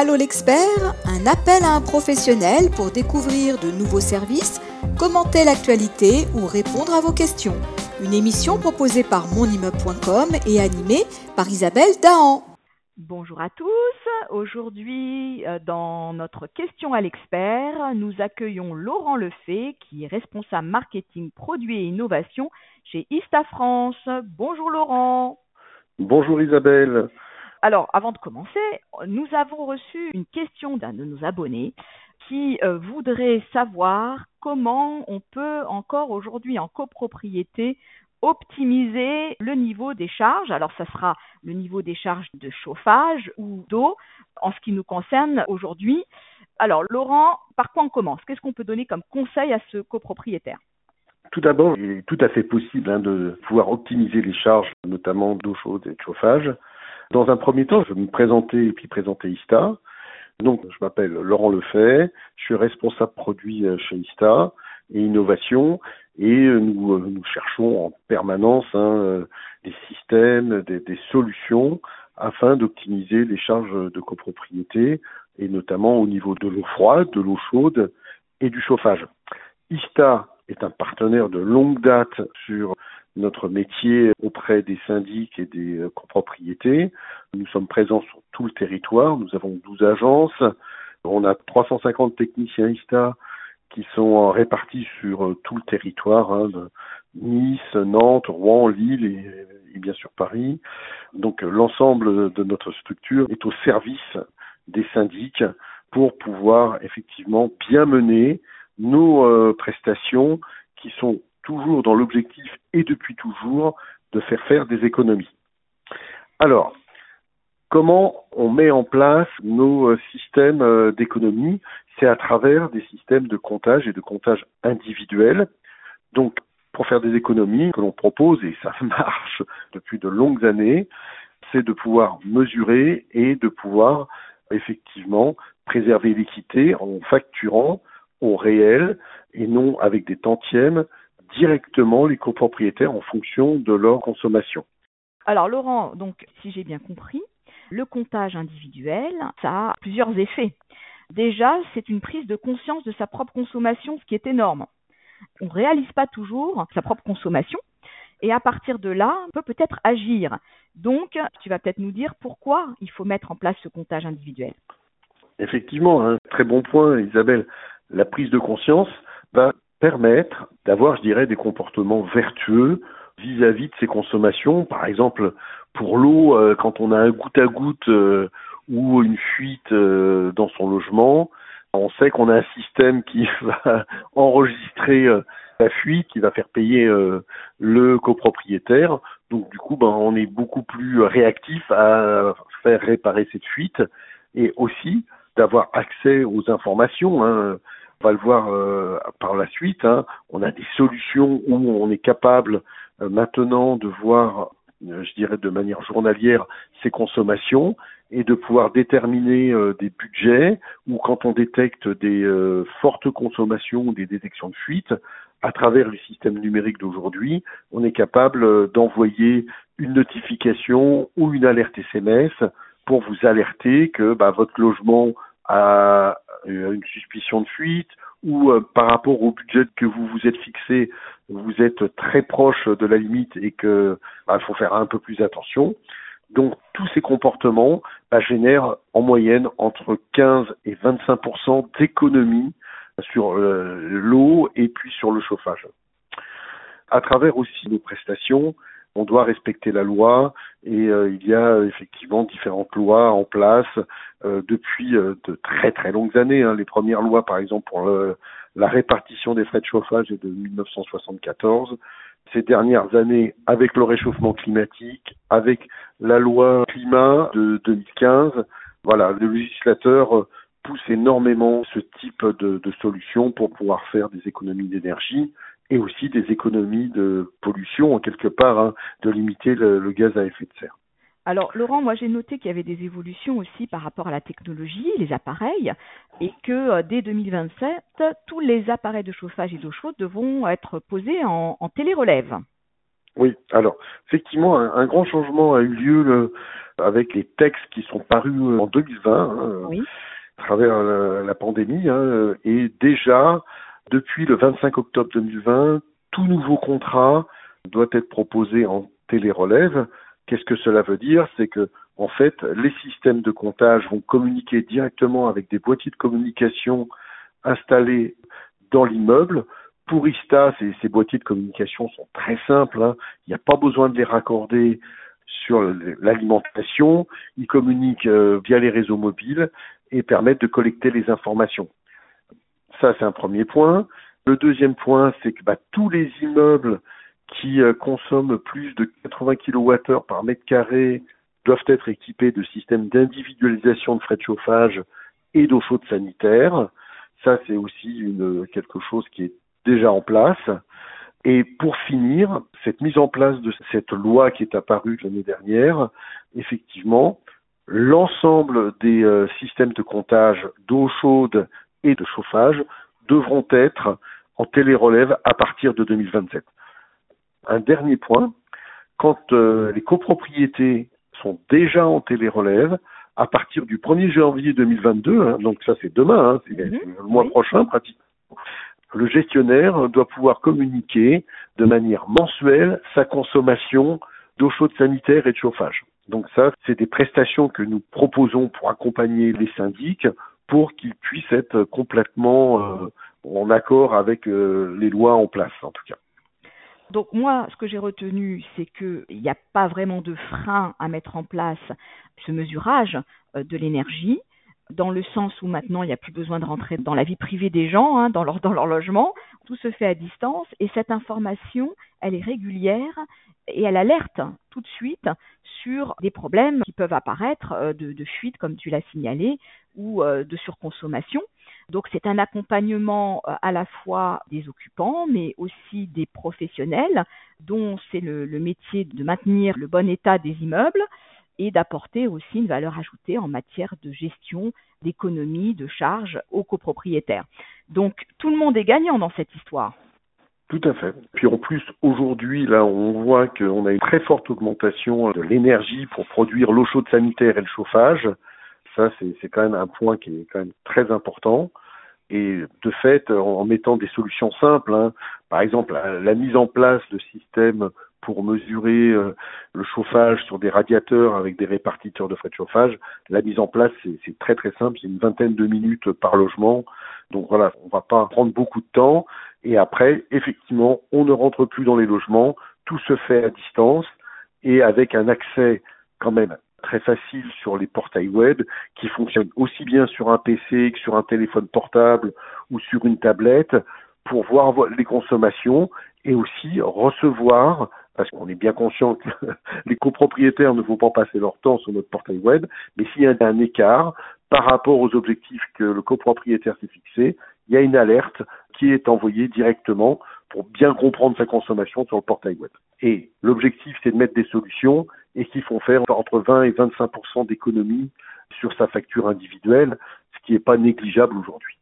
Allô l'expert, un appel à un professionnel pour découvrir de nouveaux services, commenter l'actualité ou répondre à vos questions. Une émission proposée par monimmeuble.com et animée par Isabelle Dahan. Bonjour à tous. Aujourd'hui, euh, dans notre question à l'expert, nous accueillons Laurent Lefay, qui est responsable marketing, produits et innovation chez Ista France. Bonjour Laurent. Bonjour Isabelle. Alors, avant de commencer, nous avons reçu une question d'un de nos abonnés qui euh, voudrait savoir comment on peut encore aujourd'hui en copropriété optimiser le niveau des charges. Alors, ça sera le niveau des charges de chauffage ou d'eau en ce qui nous concerne aujourd'hui. Alors, Laurent, par quoi on commence? Qu'est-ce qu'on peut donner comme conseil à ce copropriétaire? Tout d'abord, il est tout à fait possible hein, de pouvoir optimiser les charges, notamment d'eau chaude et de chauffage, dans un premier temps, je vais me présenter et puis présenter ISTA. Donc, je m'appelle Laurent Lefay, je suis responsable produit euh, chez ISTA et innovation, et euh, nous, euh, nous cherchons en permanence hein, des systèmes, des, des solutions afin d'optimiser les charges de copropriété, et notamment au niveau de l'eau froide, de l'eau chaude et du chauffage. ISTA est un partenaire de longue date sur notre métier auprès des syndics et des euh, copropriétés. Nous sommes présents sur tout le territoire. Nous avons 12 agences. On a 350 techniciens ISTA qui sont répartis sur euh, tout le territoire, hein, Nice, Nantes, Rouen, Lille et, bien sûr Paris. Donc euh, l'ensemble de notre structure est au service des syndics pour pouvoir effectivement bien mener nos prestations qui sont toujours dans l'objectif et depuis toujours de faire faire des économies. Alors, comment on met en place nos euh, systèmes euh, d'économie C'est à travers des systèmes de comptage et de comptage individuel. Donc, pour faire des économies que l'on propose, et ça marche depuis de longues années, c'est de pouvoir mesurer et de pouvoir effectivement préserver l'équité en facturant au réel et non avec des tantièmes directement les copropriétaires en fonction de leur consommation. Alors Laurent, donc si j'ai bien compris, le comptage individuel, ça a plusieurs effets. Déjà, c'est une prise de conscience de sa propre consommation, ce qui est énorme. On ne réalise pas toujours sa propre consommation et à partir de là, on peut peut-être agir. Donc, tu vas peut-être nous dire pourquoi il faut mettre en place ce comptage individuel. Effectivement, un très bon point, Isabelle. La prise de conscience va permettre d'avoir, je dirais, des comportements vertueux vis-à-vis de ces consommations. Par exemple, pour l'eau, euh, quand on a un goutte à goutte euh, ou une fuite euh, dans son logement, on sait qu'on a un système qui va enregistrer la fuite, qui va faire payer le copropriétaire. Donc du coup, ben, on est beaucoup plus réactif à faire réparer cette fuite et aussi d'avoir accès aux informations. Hein. On va le voir euh, par la suite. Hein. On a des solutions où on est capable euh, maintenant de voir, euh, je dirais de manière journalière, ses consommations et de pouvoir déterminer des budgets ou quand on détecte des fortes consommations ou des détections de fuite, à travers le système numérique d'aujourd'hui, on est capable d'envoyer une notification ou une alerte SMS pour vous alerter que bah, votre logement a euh, une suspicion de fuite ou euh, par rapport au budget que vous vous êtes fixé, vous êtes très proche de la limite et que bah, faut faire un peu plus attention. Donc tous ces comportements bah, génèrent en moyenne entre 15 et 25% d'économie sur euh, l'eau et puis sur le chauffage. À travers aussi nos prestations, on doit respecter la loi et euh, il y a effectivement différentes lois en place euh, depuis euh, de très très longues années. Hein. Les premières lois, par exemple, pour la répartition des frais de chauffage est de 1974. Ces dernières années, avec le réchauffement climatique, avec la loi climat de 2015, voilà, le législateur pousse énormément ce type de, de solutions pour pouvoir faire des économies d'énergie et aussi des économies de pollution, en quelque part, hein, de limiter le, le, gaz à effet de serre. Alors Laurent, moi j'ai noté qu'il y avait des évolutions aussi par rapport à la technologie, les appareils, et que euh, dès 2027, tous les appareils de chauffage et d'eau chaude devront être posés en, en télérelève. Oui, alors effectivement, un, grand changement a eu lieu avec les textes qui sont parus en 2020, hein, à travers la, pandémie, hein, et déjà depuis le 25 octobre 2020, tout nouveau contrat doit être proposé en télérelève. Qu'est-ce que cela veut dire? C'est que en fait, les systèmes de comptage vont communiquer directement avec des boîtiers de communication installés dans l'immeuble. Pour ISTA, ces, boîtiers de communication sont très simples. Hein. Il n'y a pas besoin de les raccorder sur l'alimentation. Ils communiquent euh, via les réseaux mobiles et permettent de collecter les informations. Ça, c'est un premier point. Le deuxième point, c'est que bah, tous les immeubles qui euh, consomment plus de 80 kWh par mètre carré doivent être équipés de systèmes d'individualisation de frais de chauffage et d'eau chaude sanitaire. Ça, c'est aussi quelque chose qui est déjà en place. Et pour finir, cette mise en place de cette loi qui est apparue l'année dernière, effectivement, l'ensemble des euh, systèmes de comptage d'eau chaude et de chauffage devront être en télérelève à partir de 2027. Un dernier point, quand euh, les copropriétés sont déjà en télérelève, à partir du 1er janvier 2022, hein, donc ça c'est demain, hein, c'est mhm. le mois prochain pratiquement, le gestionnaire doit pouvoir communiquer de manière mensuelle sa consommation d'eau chaude sanitaire et de chauffage. Donc ça, c'est des prestations que nous proposons pour accompagner les syndics pour qu'ils puissent être complètement euh, en accord avec euh, les lois en place, en tout cas. Donc moi, ce que j'ai retenu, c'est qu'il n'y a pas vraiment de frein à mettre en place ce mesurage euh, de l'énergie, dans le sens où maintenant il n'y a plus besoin de rentrer dans la vie privée des gens, hein, dans leur logement, tout se fait à distance et cette information, elle est régulière et elle alerte tout de suite sur des problèmes qui peuvent apparaître euh, de, fuite, comme tu l'as signalé, ou euh, de surconsommation. Donc c'est un accompagnement euh, à la fois des occupants, mais aussi des professionnels, dont c'est le, métier de maintenir le bon état des immeubles et d'apporter aussi une valeur ajoutée en matière de gestion, d'économie, de charges aux copropriétaires. Donc tout le monde est gagnant dans cette histoire. Tout à fait. Puis en plus, aujourd'hui, là, on voit qu'on a une très forte augmentation de l'énergie pour produire l'eau chaude sanitaire et le chauffage. Ça, c'est quand même un point qui est quand même très important. Et de fait, en, mettant des solutions simples, hein, par exemple la, mise en place de systèmes pour mesurer euh, le chauffage sur des radiateurs avec des répartiteurs de frais de chauffage, la mise en place c'est très très simple, c'est une vingtaine de minutes par logement. Donc voilà, on va pas prendre beaucoup de temps. Et après, effectivement, on ne rentre plus dans les logements, tout se fait à distance et avec un accès quand même très facile sur les portails web qui fonctionnent aussi bien sur un PC que sur un téléphone portable ou sur une tablette pour voir les consommations et aussi recevoir, parce qu'on est bien conscient que les copropriétaires ne vont pas passer leur temps sur notre portail web, mais s'il y a un écart par rapport aux objectifs que le copropriétaire s'est fixé, il y a une alerte qui est envoyée directement pour bien comprendre sa consommation sur le portail web. Et l'objectif, c'est de mettre des solutions et qui font faire entre 20 et 25% d'économie sur sa facture individuelle, ce qui n'est pas négligeable aujourd'hui.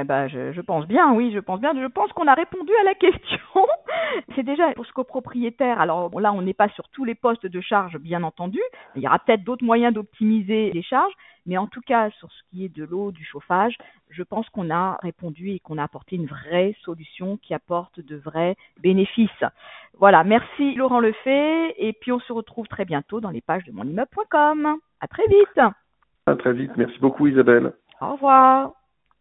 Eh ben, je, pense bien, oui, je pense bien. Je pense qu'on a répondu à la question. C'est déjà pour ce copropriétaire. Alors là, on n'est pas sur tous les postes de charge, bien entendu. Il y aura peut-être d'autres moyens d'optimiser les charges, mais en tout cas, sur ce qui est de l'eau, du chauffage, je pense qu'on a répondu et qu'on a apporté une vraie solution qui apporte de vrais bénéfices. Voilà, merci Laurent Lefay, et puis on se retrouve très bientôt dans les pages de monimmeuble.com. À très vite. À très vite. Merci beaucoup Isabelle. Au revoir.